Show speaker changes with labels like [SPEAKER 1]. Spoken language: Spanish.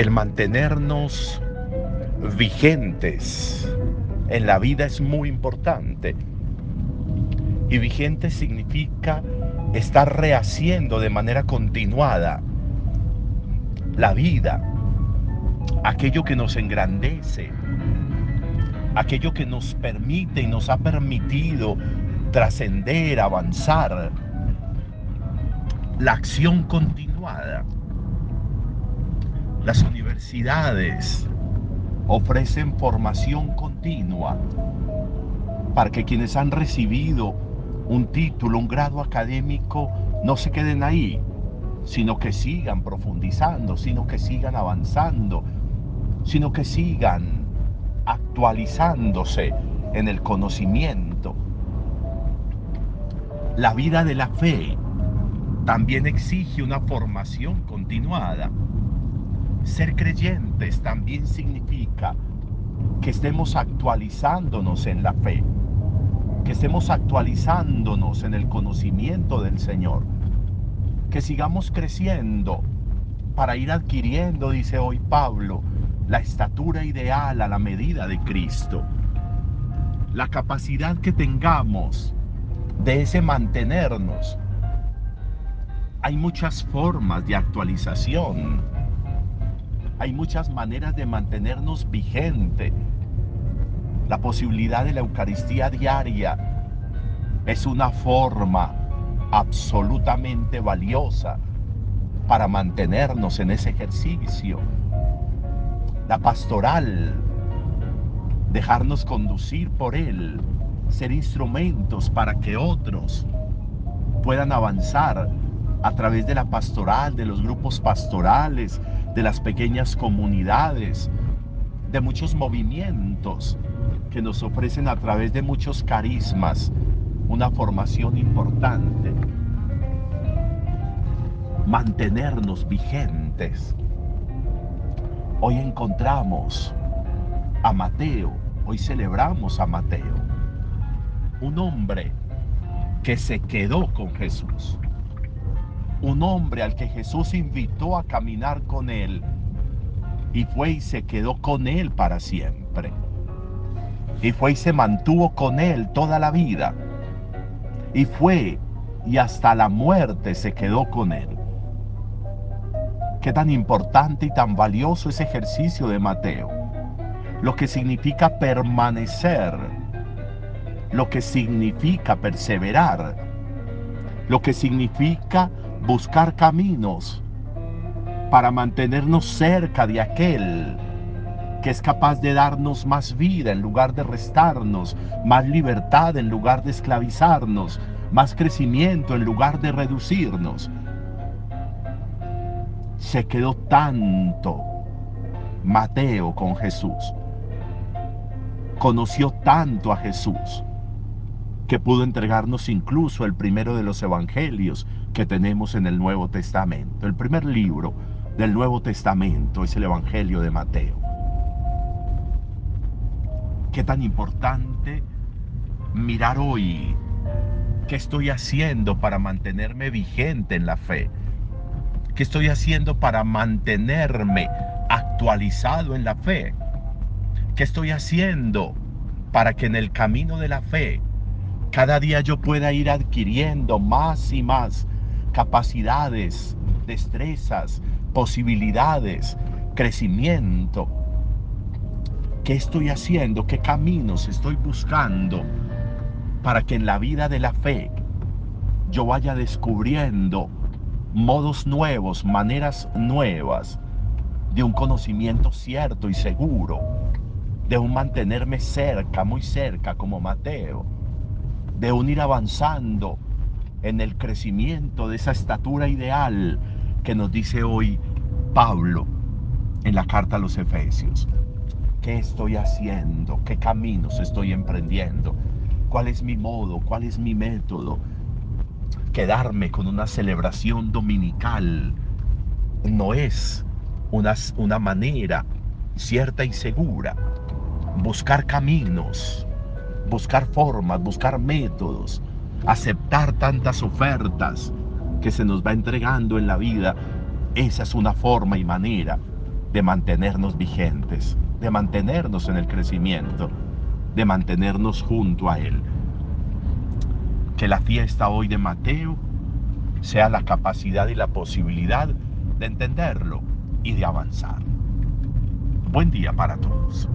[SPEAKER 1] el mantenernos vigentes en la vida es muy importante. Y vigente significa estar rehaciendo de manera continuada la vida, aquello que nos engrandece, aquello que nos permite y nos ha permitido trascender, avanzar, la acción continuada. Las universidades ofrecen formación continua para que quienes han recibido un título, un grado académico, no se queden ahí, sino que sigan profundizando, sino que sigan avanzando, sino que sigan actualizándose en el conocimiento. La vida de la fe también exige una formación continuada. Ser creyentes también significa que estemos actualizándonos en la fe, que estemos actualizándonos en el conocimiento del Señor, que sigamos creciendo para ir adquiriendo, dice hoy Pablo, la estatura ideal a la medida de Cristo. La capacidad que tengamos de ese mantenernos. Hay muchas formas de actualización. Hay muchas maneras de mantenernos vigente. La posibilidad de la Eucaristía diaria es una forma absolutamente valiosa para mantenernos en ese ejercicio. La pastoral, dejarnos conducir por Él, ser instrumentos para que otros puedan avanzar a través de la pastoral, de los grupos pastorales, de las pequeñas comunidades, de muchos movimientos que nos ofrecen a través de muchos carismas una formación importante. Mantenernos vigentes. Hoy encontramos a Mateo, hoy celebramos a Mateo, un hombre que se quedó con Jesús, un hombre al que Jesús invitó a caminar con él y fue y se quedó con él para siempre. Y fue y se mantuvo con él toda la vida y fue y hasta la muerte se quedó con él. Qué tan importante y tan valioso ese ejercicio de Mateo. Lo que significa permanecer, lo que significa perseverar, lo que significa buscar caminos para mantenernos cerca de aquel que es capaz de darnos más vida en lugar de restarnos, más libertad en lugar de esclavizarnos, más crecimiento en lugar de reducirnos. Se quedó tanto Mateo con Jesús. Conoció tanto a Jesús que pudo entregarnos incluso el primero de los evangelios que tenemos en el Nuevo Testamento. El primer libro del Nuevo Testamento es el Evangelio de Mateo. Qué tan importante mirar hoy qué estoy haciendo para mantenerme vigente en la fe, qué estoy haciendo para mantenerme actualizado en la fe, qué estoy haciendo para que en el camino de la fe cada día yo pueda ir adquiriendo más y más capacidades, destrezas, posibilidades, crecimiento ¿Qué estoy haciendo? ¿Qué caminos estoy buscando para que en la vida de la fe yo vaya descubriendo modos nuevos, maneras nuevas de un conocimiento cierto y seguro, de un mantenerme cerca, muy cerca como Mateo, de un ir avanzando en el crecimiento de esa estatura ideal que nos dice hoy Pablo en la carta a los Efesios. ¿Qué estoy haciendo? ¿Qué caminos estoy emprendiendo? ¿Cuál es mi modo? ¿Cuál es mi método? Quedarme con una celebración dominical no es una, una manera cierta y segura. Buscar caminos, buscar formas, buscar métodos, aceptar tantas ofertas que se nos va entregando en la vida, esa es una forma y manera de mantenernos vigentes, de mantenernos en el crecimiento, de mantenernos junto a Él. Que la fiesta hoy de Mateo sea la capacidad y la posibilidad de entenderlo y de avanzar. Buen día para todos.